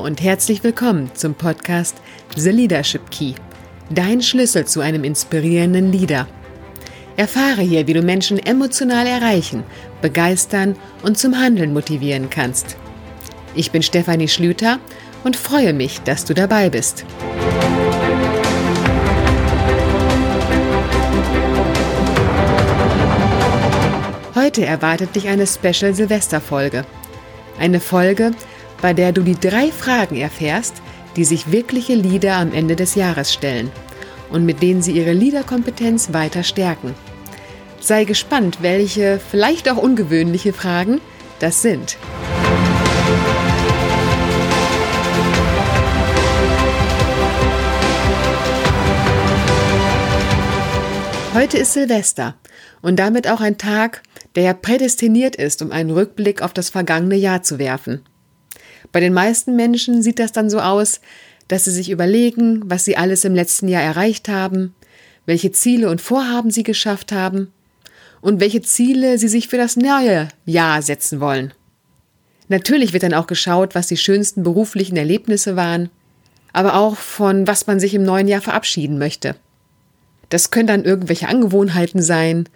Und herzlich willkommen zum Podcast The Leadership Key, dein Schlüssel zu einem inspirierenden Leader. Erfahre hier, wie du Menschen emotional erreichen, begeistern und zum Handeln motivieren kannst. Ich bin Stefanie Schlüter und freue mich, dass du dabei bist. Heute erwartet dich eine Special Silvesterfolge. Eine Folge, bei der du die drei Fragen erfährst, die sich wirkliche Leader am Ende des Jahres stellen und mit denen sie ihre Leaderkompetenz weiter stärken. Sei gespannt, welche vielleicht auch ungewöhnliche Fragen das sind. Heute ist Silvester und damit auch ein Tag, der ja prädestiniert ist, um einen Rückblick auf das vergangene Jahr zu werfen. Bei den meisten Menschen sieht das dann so aus, dass sie sich überlegen, was sie alles im letzten Jahr erreicht haben, welche Ziele und Vorhaben sie geschafft haben und welche Ziele sie sich für das neue Jahr setzen wollen. Natürlich wird dann auch geschaut, was die schönsten beruflichen Erlebnisse waren, aber auch von was man sich im neuen Jahr verabschieden möchte. Das können dann irgendwelche Angewohnheiten sein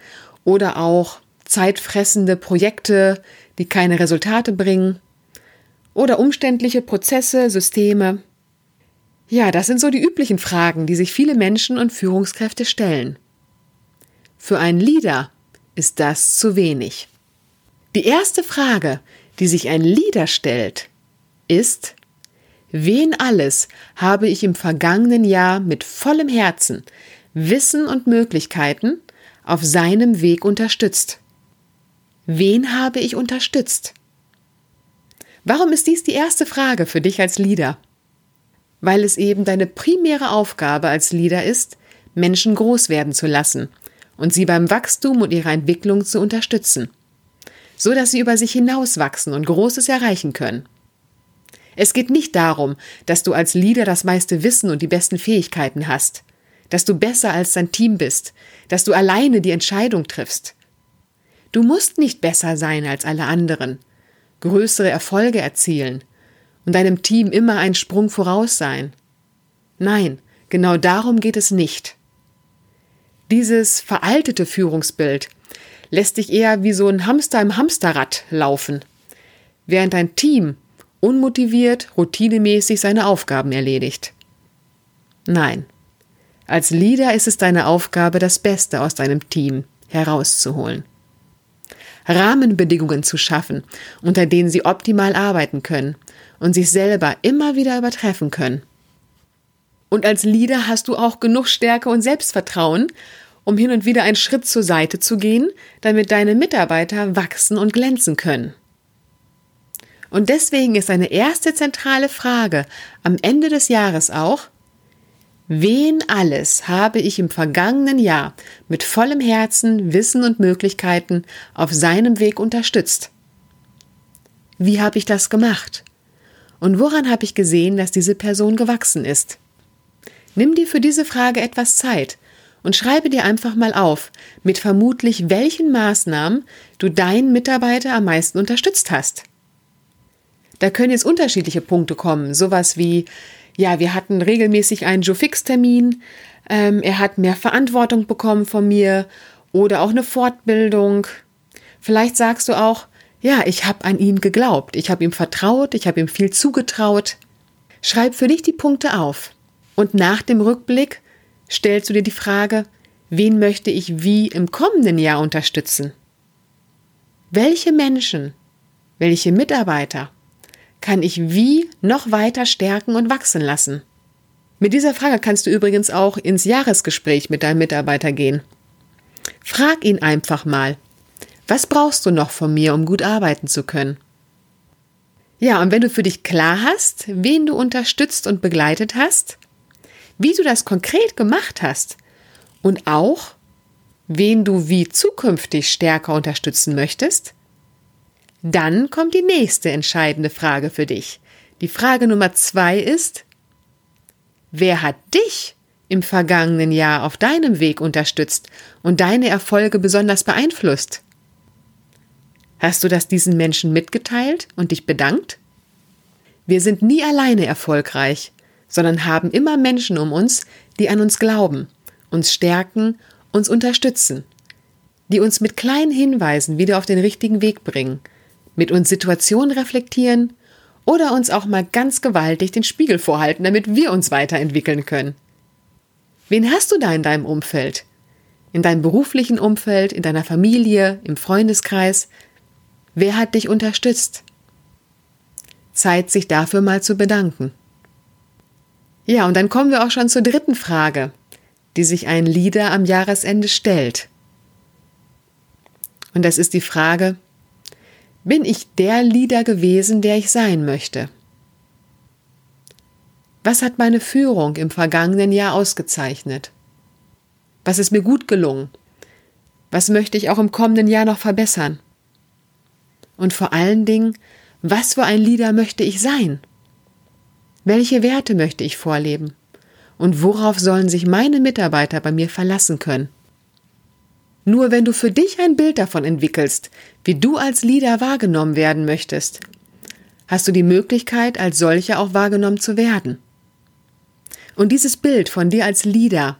oder auch zeitfressende Projekte, die keine Resultate bringen oder umständliche Prozesse, Systeme. Ja, das sind so die üblichen Fragen, die sich viele Menschen und Führungskräfte stellen. Für einen Leader ist das zu wenig. Die erste Frage, die sich ein Leader stellt, ist, wen alles habe ich im vergangenen Jahr mit vollem Herzen, Wissen und Möglichkeiten auf seinem Weg unterstützt? Wen habe ich unterstützt? Warum ist dies die erste Frage für dich als Leader? Weil es eben deine primäre Aufgabe als Leader ist, Menschen groß werden zu lassen und sie beim Wachstum und ihrer Entwicklung zu unterstützen, so dass sie über sich hinauswachsen und Großes erreichen können. Es geht nicht darum, dass du als Leader das meiste Wissen und die besten Fähigkeiten hast, dass du besser als dein Team bist, dass du alleine die Entscheidung triffst. Du musst nicht besser sein als alle anderen, größere Erfolge erzielen und deinem Team immer einen Sprung voraus sein. Nein, genau darum geht es nicht. Dieses veraltete Führungsbild lässt dich eher wie so ein Hamster im Hamsterrad laufen, während dein Team unmotiviert, routinemäßig seine Aufgaben erledigt. Nein, als Leader ist es deine Aufgabe, das Beste aus deinem Team herauszuholen. Rahmenbedingungen zu schaffen, unter denen sie optimal arbeiten können und sich selber immer wieder übertreffen können. Und als Leader hast du auch genug Stärke und Selbstvertrauen, um hin und wieder einen Schritt zur Seite zu gehen, damit deine Mitarbeiter wachsen und glänzen können. Und deswegen ist eine erste zentrale Frage am Ende des Jahres auch, Wen alles habe ich im vergangenen Jahr mit vollem Herzen, Wissen und Möglichkeiten auf seinem Weg unterstützt? Wie habe ich das gemacht? Und woran habe ich gesehen, dass diese Person gewachsen ist? Nimm dir für diese Frage etwas Zeit und schreibe dir einfach mal auf, mit vermutlich welchen Maßnahmen du deinen Mitarbeiter am meisten unterstützt hast. Da können jetzt unterschiedliche Punkte kommen, sowas wie ja, wir hatten regelmäßig einen Joe Fix-Termin. Ähm, er hat mehr Verantwortung bekommen von mir oder auch eine Fortbildung. Vielleicht sagst du auch, ja, ich habe an ihn geglaubt, ich habe ihm vertraut, ich habe ihm viel zugetraut. Schreib für dich die Punkte auf. Und nach dem Rückblick stellst du dir die Frage, wen möchte ich wie im kommenden Jahr unterstützen? Welche Menschen, welche Mitarbeiter kann ich wie noch weiter stärken und wachsen lassen? Mit dieser Frage kannst du übrigens auch ins Jahresgespräch mit deinem Mitarbeiter gehen. Frag ihn einfach mal, was brauchst du noch von mir, um gut arbeiten zu können? Ja, und wenn du für dich klar hast, wen du unterstützt und begleitet hast, wie du das konkret gemacht hast und auch, wen du wie zukünftig stärker unterstützen möchtest, dann kommt die nächste entscheidende Frage für dich. Die Frage Nummer zwei ist, wer hat dich im vergangenen Jahr auf deinem Weg unterstützt und deine Erfolge besonders beeinflusst? Hast du das diesen Menschen mitgeteilt und dich bedankt? Wir sind nie alleine erfolgreich, sondern haben immer Menschen um uns, die an uns glauben, uns stärken, uns unterstützen, die uns mit kleinen Hinweisen wieder auf den richtigen Weg bringen, mit uns Situationen reflektieren oder uns auch mal ganz gewaltig den Spiegel vorhalten, damit wir uns weiterentwickeln können. Wen hast du da in deinem Umfeld? In deinem beruflichen Umfeld, in deiner Familie, im Freundeskreis? Wer hat dich unterstützt? Zeit, sich dafür mal zu bedanken. Ja, und dann kommen wir auch schon zur dritten Frage, die sich ein Leader am Jahresende stellt. Und das ist die Frage, bin ich der Leader gewesen, der ich sein möchte? Was hat meine Führung im vergangenen Jahr ausgezeichnet? Was ist mir gut gelungen? Was möchte ich auch im kommenden Jahr noch verbessern? Und vor allen Dingen, was für ein Leader möchte ich sein? Welche Werte möchte ich vorleben? Und worauf sollen sich meine Mitarbeiter bei mir verlassen können? Nur wenn du für dich ein Bild davon entwickelst, wie du als Leader wahrgenommen werden möchtest, hast du die Möglichkeit, als solcher auch wahrgenommen zu werden. Und dieses Bild von dir als Leader,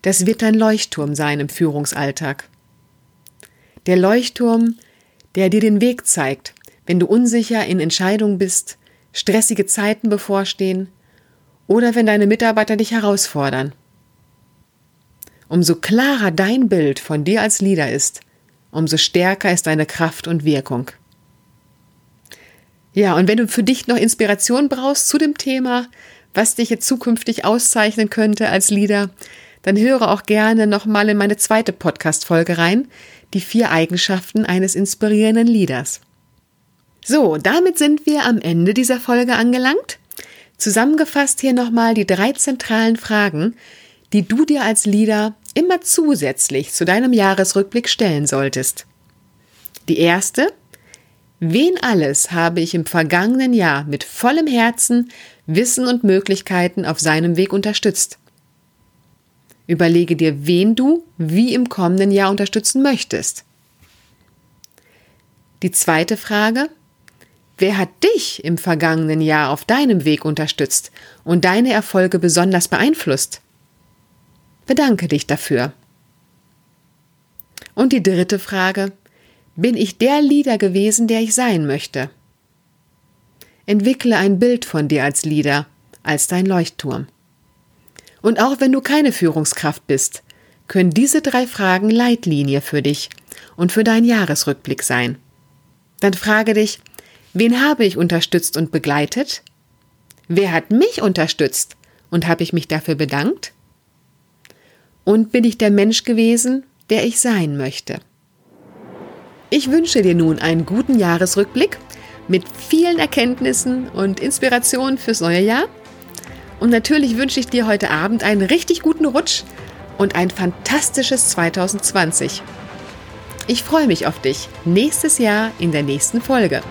das wird dein Leuchtturm sein im Führungsalltag. Der Leuchtturm, der dir den Weg zeigt, wenn du unsicher in Entscheidungen bist, stressige Zeiten bevorstehen oder wenn deine Mitarbeiter dich herausfordern. Umso klarer dein Bild von dir als Leader ist, umso stärker ist deine Kraft und Wirkung. Ja, und wenn du für dich noch Inspiration brauchst zu dem Thema, was dich jetzt zukünftig auszeichnen könnte als Leader, dann höre auch gerne nochmal in meine zweite Podcast-Folge rein, die vier Eigenschaften eines inspirierenden Leaders. So, damit sind wir am Ende dieser Folge angelangt. Zusammengefasst hier nochmal die drei zentralen Fragen, die du dir als Leader immer zusätzlich zu deinem Jahresrückblick stellen solltest. Die erste, wen alles habe ich im vergangenen Jahr mit vollem Herzen, Wissen und Möglichkeiten auf seinem Weg unterstützt? Überlege dir, wen du wie im kommenden Jahr unterstützen möchtest. Die zweite Frage, wer hat dich im vergangenen Jahr auf deinem Weg unterstützt und deine Erfolge besonders beeinflusst? Bedanke dich dafür. Und die dritte Frage, bin ich der Leader gewesen, der ich sein möchte? Entwickle ein Bild von dir als Leader, als dein Leuchtturm. Und auch wenn du keine Führungskraft bist, können diese drei Fragen Leitlinie für dich und für deinen Jahresrückblick sein. Dann frage dich, wen habe ich unterstützt und begleitet? Wer hat mich unterstützt und habe ich mich dafür bedankt? Und bin ich der Mensch gewesen, der ich sein möchte? Ich wünsche dir nun einen guten Jahresrückblick mit vielen Erkenntnissen und Inspirationen fürs neue Jahr. Und natürlich wünsche ich dir heute Abend einen richtig guten Rutsch und ein fantastisches 2020. Ich freue mich auf dich nächstes Jahr in der nächsten Folge.